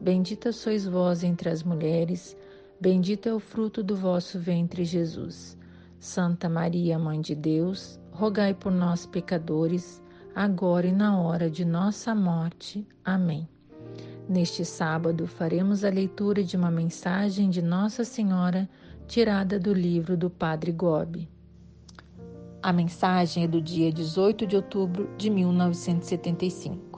Bendita sois vós entre as mulheres, bendito é o fruto do vosso ventre, Jesus. Santa Maria, Mãe de Deus, rogai por nós, pecadores, agora e na hora de nossa morte. Amém. Neste sábado, faremos a leitura de uma mensagem de Nossa Senhora tirada do livro do Padre Gobi. A mensagem é do dia 18 de outubro de 1975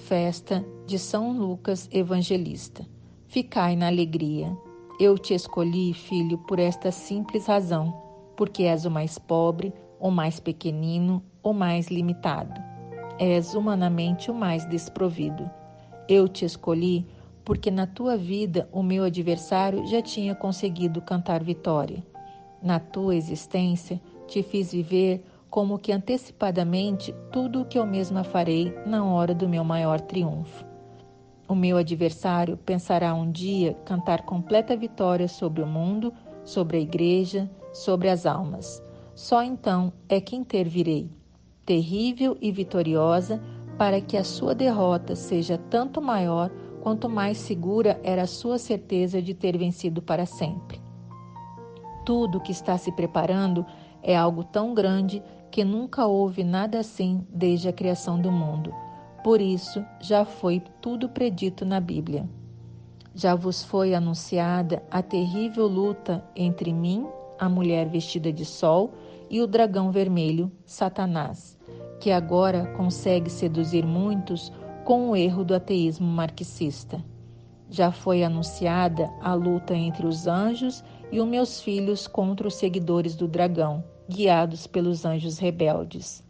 festa de São Lucas Evangelista. Ficai na alegria. Eu te escolhi, filho, por esta simples razão, porque és o mais pobre, o mais pequenino, o mais limitado. És humanamente o mais desprovido. Eu te escolhi porque na tua vida o meu adversário já tinha conseguido cantar vitória. Na tua existência te fiz viver como que antecipadamente tudo o que eu mesma farei na hora do meu maior triunfo. O meu adversário pensará um dia cantar completa vitória sobre o mundo, sobre a igreja, sobre as almas. Só então é que intervirei, terrível e vitoriosa, para que a sua derrota seja tanto maior quanto mais segura era a sua certeza de ter vencido para sempre. Tudo o que está se preparando é algo tão grande que nunca houve nada assim desde a criação do mundo. Por isso, já foi tudo predito na Bíblia. Já vos foi anunciada a terrível luta entre mim, a mulher vestida de sol, e o dragão vermelho, Satanás, que agora consegue seduzir muitos com o erro do ateísmo marxista. Já foi anunciada a luta entre os anjos e os meus filhos contra os seguidores do dragão, guiados pelos anjos rebeldes.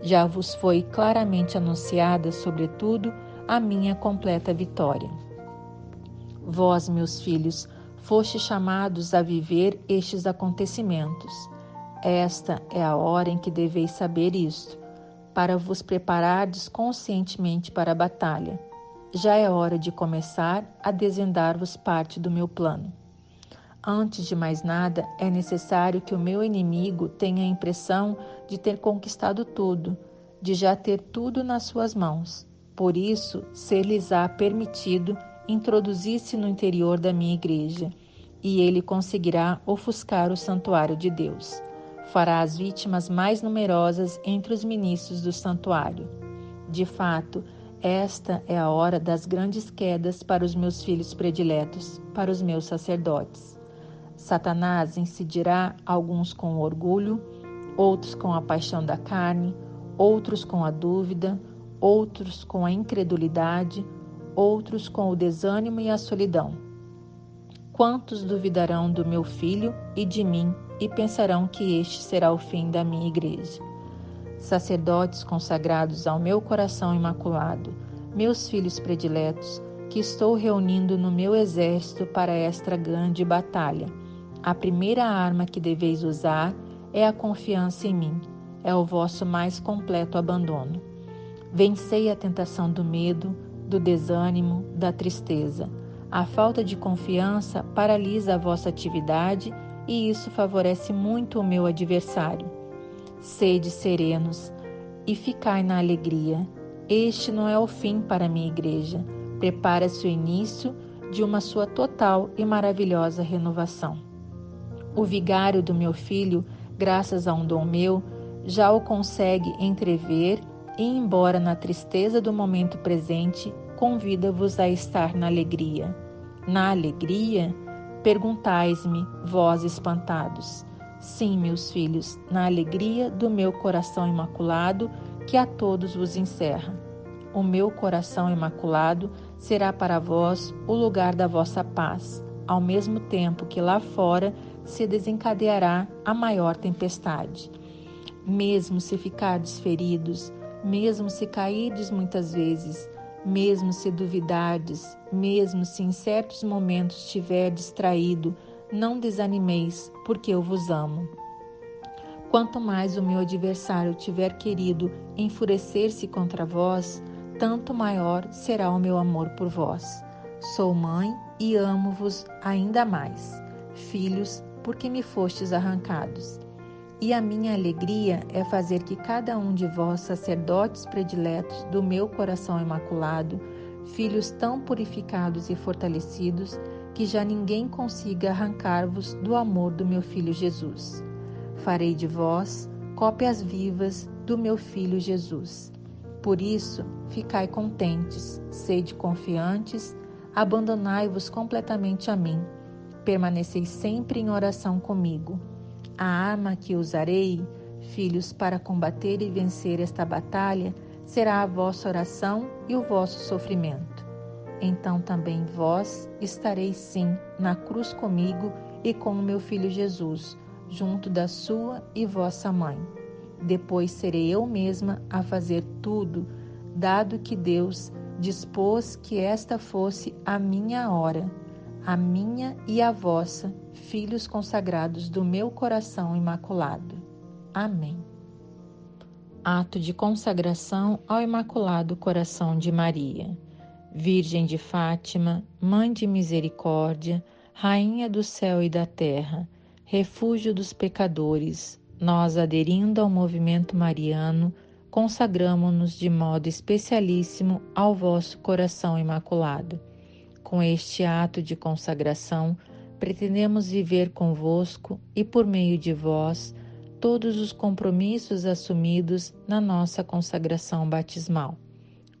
Já vos foi claramente anunciada, sobretudo, a minha completa vitória. Vós, meus filhos, foste chamados a viver estes acontecimentos. Esta é a hora em que deveis saber isto, para vos preparardes conscientemente para a batalha. Já é hora de começar a desvendar-vos parte do meu plano. Antes de mais nada, é necessário que o meu inimigo tenha a impressão de ter conquistado tudo, de já ter tudo nas suas mãos. Por isso, ser-lhes-á permitido introduzir-se no interior da minha igreja, e ele conseguirá ofuscar o santuário de Deus. Fará as vítimas mais numerosas entre os ministros do santuário. De fato, esta é a hora das grandes quedas para os meus filhos prediletos, para os meus sacerdotes. Satanás incidirá alguns com o orgulho, outros com a paixão da carne, outros com a dúvida, outros com a incredulidade, outros com o desânimo e a solidão. Quantos duvidarão do meu filho e de mim e pensarão que este será o fim da minha igreja? Sacerdotes consagrados ao meu coração imaculado, meus filhos prediletos, que estou reunindo no meu exército para esta grande batalha a primeira arma que deveis usar é a confiança em mim, é o vosso mais completo abandono. Vencei a tentação do medo, do desânimo, da tristeza. A falta de confiança paralisa a vossa atividade e isso favorece muito o meu adversário. Sede serenos e ficai na alegria. Este não é o fim para minha igreja. Prepara-se o início de uma sua total e maravilhosa renovação. O vigário do meu filho, graças a um dom meu, já o consegue entrever e, embora na tristeza do momento presente, convida-vos a estar na alegria. Na alegria? Perguntais-me, vós espantados. Sim, meus filhos, na alegria do meu coração imaculado, que a todos vos encerra. O meu coração imaculado será para vós o lugar da vossa paz, ao mesmo tempo que lá fora se desencadeará a maior tempestade. Mesmo se ficardes feridos, mesmo se cairdes muitas vezes, Mesmo se duvidardes, mesmo se em certos momentos estiver distraído, não desanimeis, porque eu vos amo. Quanto mais o meu adversário tiver querido enfurecer-se contra vós, tanto maior será o meu amor por vós. Sou mãe e amo-vos ainda mais, filhos, porque me fostes arrancados. E a minha alegria é fazer que cada um de vós, sacerdotes prediletos do meu coração imaculado, filhos tão purificados e fortalecidos, que já ninguém consiga arrancar-vos do amor do meu filho Jesus. Farei de vós cópias vivas do meu filho Jesus. Por isso, ficai contentes, sede confiantes, abandonai-vos completamente a mim. Permaneceis sempre em oração comigo a arma que usarei, filhos, para combater e vencer esta batalha será a vossa oração e o vosso sofrimento. Então também vós estareis sim na cruz comigo e com o meu filho Jesus, junto da sua e vossa mãe. Depois serei eu mesma a fazer tudo, dado que Deus dispôs que esta fosse a minha hora a minha e a vossa, filhos consagrados do meu coração imaculado. Amém. Ato de consagração ao Imaculado Coração de Maria. Virgem de Fátima, Mãe de Misericórdia, Rainha do céu e da terra, refúgio dos pecadores, nós, aderindo ao movimento mariano, consagramos-nos de modo especialíssimo ao vosso coração imaculado com este ato de consagração, pretendemos viver convosco e por meio de vós todos os compromissos assumidos na nossa consagração batismal.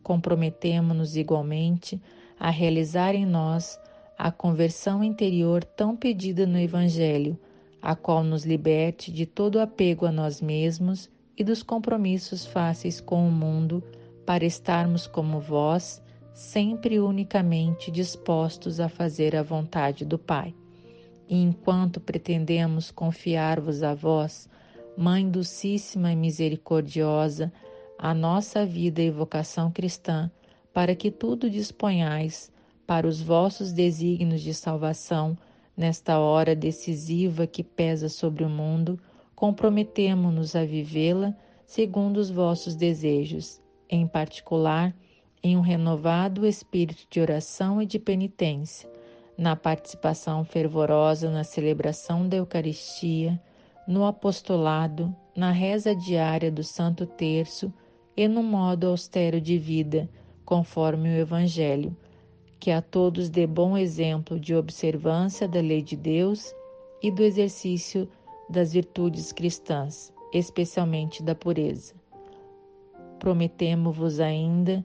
Comprometemo-nos igualmente a realizar em nós a conversão interior tão pedida no Evangelho, a qual nos liberte de todo apego a nós mesmos e dos compromissos fáceis com o mundo, para estarmos como vós sempre unicamente dispostos a fazer a vontade do Pai. E enquanto pretendemos confiar-vos a vós, Mãe Dulcíssima e Misericordiosa, a nossa vida e vocação cristã, para que tudo disponhais para os vossos desígnios de salvação, nesta hora decisiva que pesa sobre o mundo, comprometemo-nos a vivê-la segundo os vossos desejos, em particular, em um renovado espírito de oração e de penitência, na participação fervorosa na celebração da Eucaristia, no apostolado, na reza diária do Santo Terço e no modo austero de vida, conforme o Evangelho, que a todos dê bom exemplo de observância da lei de Deus e do exercício das virtudes cristãs, especialmente da pureza. Prometemo-vos ainda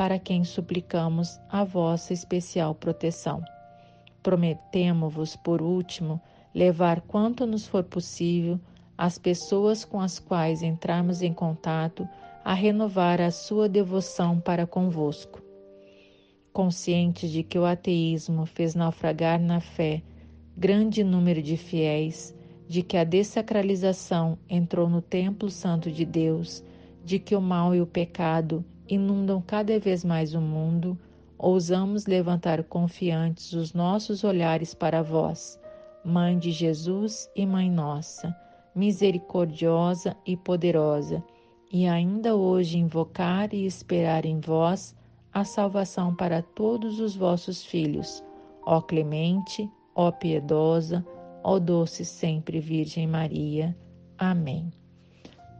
para quem suplicamos a vossa especial proteção. Prometemo-vos, por último, levar quanto nos for possível as pessoas com as quais entrarmos em contato a renovar a sua devoção para convosco. Conscientes de que o ateísmo fez naufragar na fé grande número de fiéis, de que a dessacralização entrou no templo santo de Deus, de que o mal e o pecado inundam cada vez mais o mundo, ousamos levantar confiantes os nossos olhares para vós, Mãe de Jesus e Mãe nossa, misericordiosa e poderosa, e ainda hoje invocar e esperar em vós a salvação para todos os vossos filhos, ó clemente, ó piedosa, ó doce sempre Virgem Maria. Amém.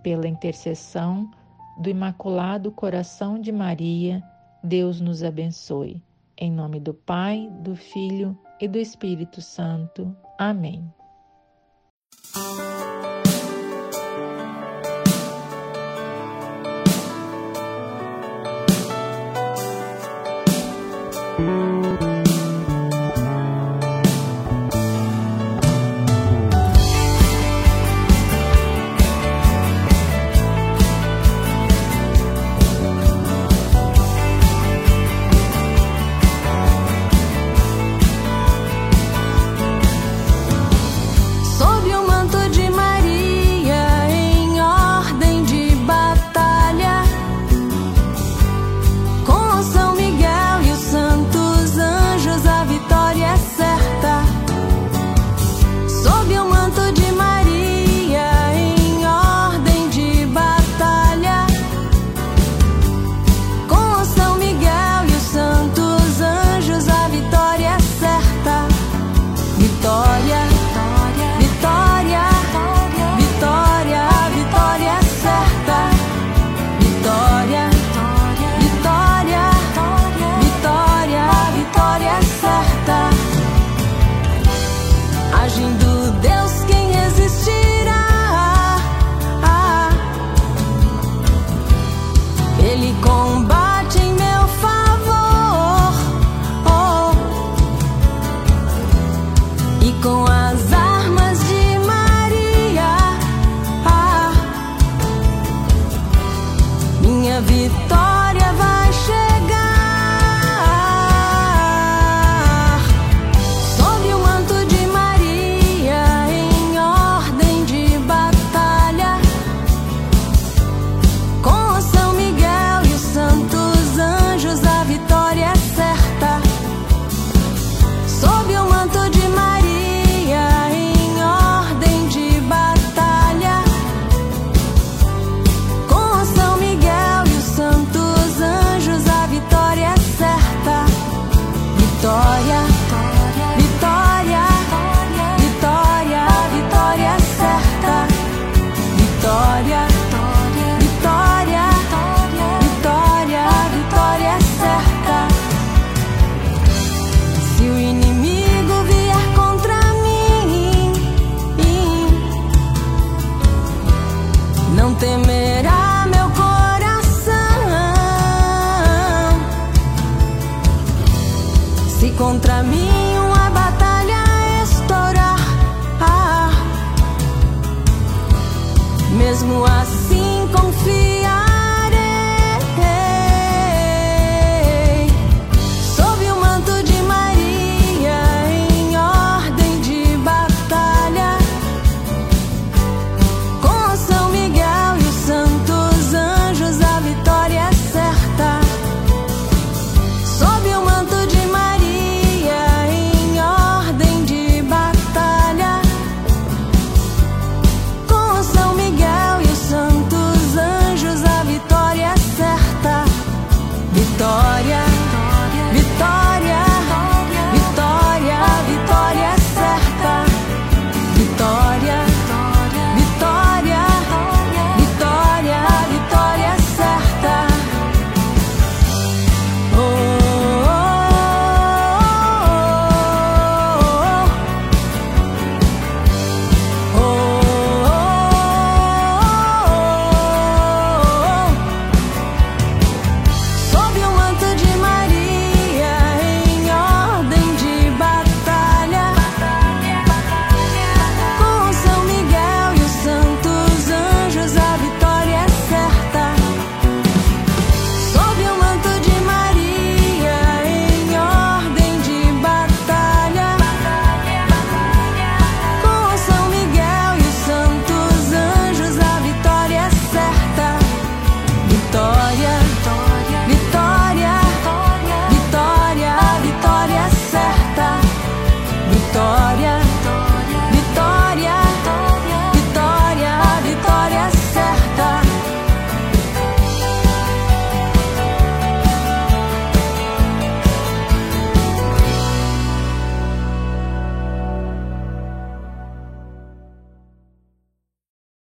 Pela intercessão do Imaculado Coração de Maria, Deus nos abençoe. Em nome do Pai, do Filho e do Espírito Santo. Amém. temerá meu coração se contra mim. história.